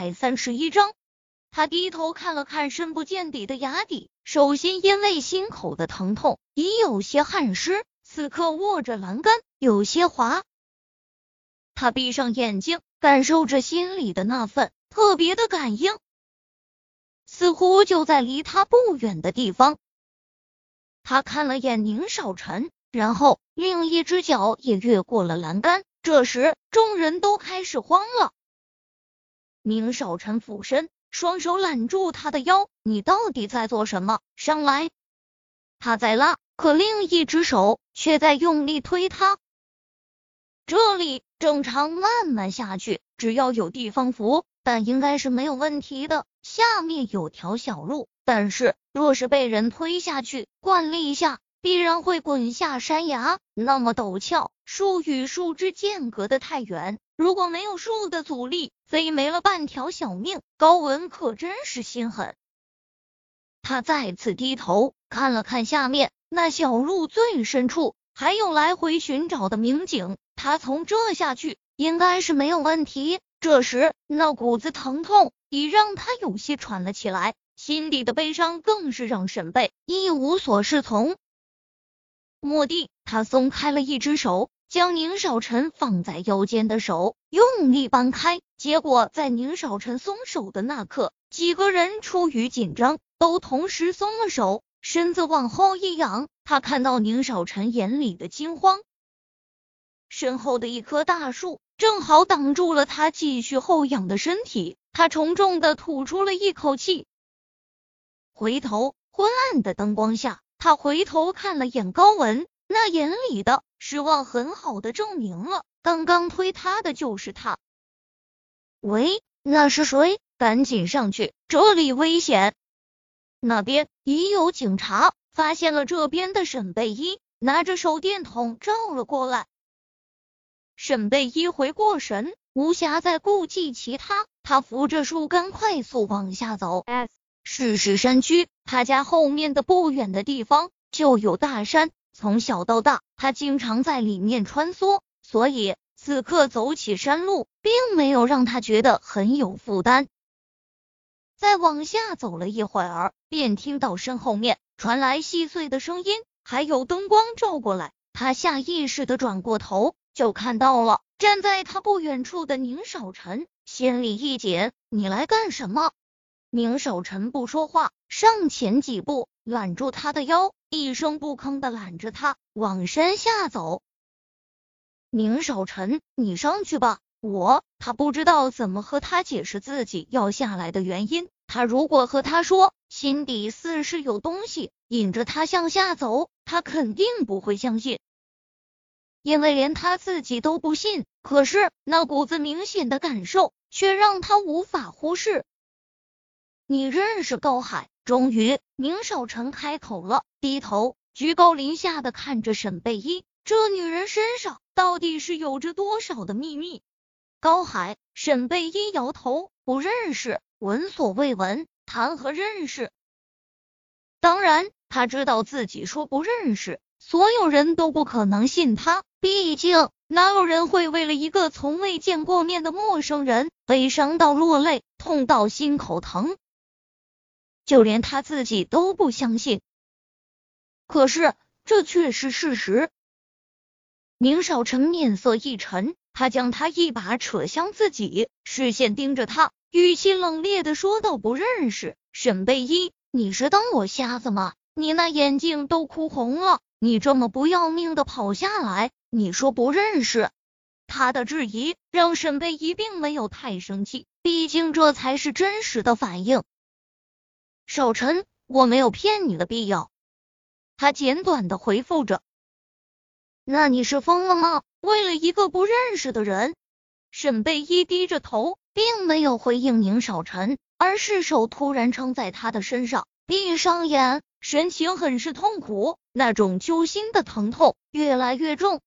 百三十一章。他低头看了看深不见底的崖底，手心因为心口的疼痛已有些汗湿，此刻握着栏杆有些滑。他闭上眼睛，感受着心里的那份特别的感应，似乎就在离他不远的地方。他看了眼宁少臣，然后另一只脚也越过了栏杆。这时，众人都开始慌了。宁少臣俯身。双手揽住他的腰，你到底在做什么？上来！他在拉，可另一只手却在用力推他。这里正常，慢慢下去，只要有地方扶，但应该是没有问题的。下面有条小路，但是若是被人推下去，惯例下必然会滚下山崖，那么陡峭，树与树之间隔的太远。如果没有树的阻力，非没了半条小命。高文可真是心狠。他再次低头看了看下面那小路最深处，还有来回寻找的民警。他从这下去应该是没有问题。这时，那股子疼痛已让他有些喘了起来，心底的悲伤更是让沈贝一无所适从。蓦地，他松开了一只手。将宁少臣放在腰间的手用力掰开，结果在宁少臣松手的那刻，几个人出于紧张，都同时松了手，身子往后一仰。他看到宁少臣眼里的惊慌，身后的一棵大树正好挡住了他继续后仰的身体。他重重的吐出了一口气，回头，昏暗的灯光下，他回头看了眼高文，那眼里的。失望很好的证明了刚刚推他的就是他。喂，那是谁？赶紧上去，这里危险！那边已有警察发现了这边的沈贝依，拿着手电筒照了过来。沈贝依回过神，无暇再顾忌其他，他扶着树干快速往下走。S 是是山区，他家后面的不远的地方就有大山。从小到大，他经常在里面穿梭，所以此刻走起山路，并没有让他觉得很有负担。再往下走了一会儿，便听到身后面传来细碎的声音，还有灯光照过来。他下意识的转过头，就看到了站在他不远处的宁少臣，心里一紧：你来干什么？宁守臣不说话，上前几步，揽住他的腰。一声不吭的揽着他往山下走。宁守臣，你上去吧。我他不知道怎么和他解释自己要下来的原因。他如果和他说心底似是有东西引着他向下走，他肯定不会相信，因为连他自己都不信。可是那股子明显的感受却让他无法忽视。你认识高海？终于，宁少臣开口了，低头居高临下的看着沈贝依，这女人身上到底是有着多少的秘密？高海，沈贝依摇头，不认识，闻所未闻，谈何认识？当然，他知道自己说不认识，所有人都不可能信他，毕竟哪有人会为了一个从未见过面的陌生人悲伤到落泪，痛到心口疼？就连他自己都不相信，可是这却是事实。宁少臣面色一沉，他将他一把扯向自己，视线盯着他，语气冷冽的说道：“不认识沈贝依，你是当我瞎子吗？你那眼睛都哭红了，你这么不要命的跑下来，你说不认识？”他的质疑让沈贝依并没有太生气，毕竟这才是真实的反应。少臣，我没有骗你的必要。他简短的回复着。那你是疯了吗？为了一个不认识的人？沈贝依低着头，并没有回应宁少晨，而是手突然撑在他的身上，闭上眼，神情很是痛苦，那种揪心的疼痛越来越重。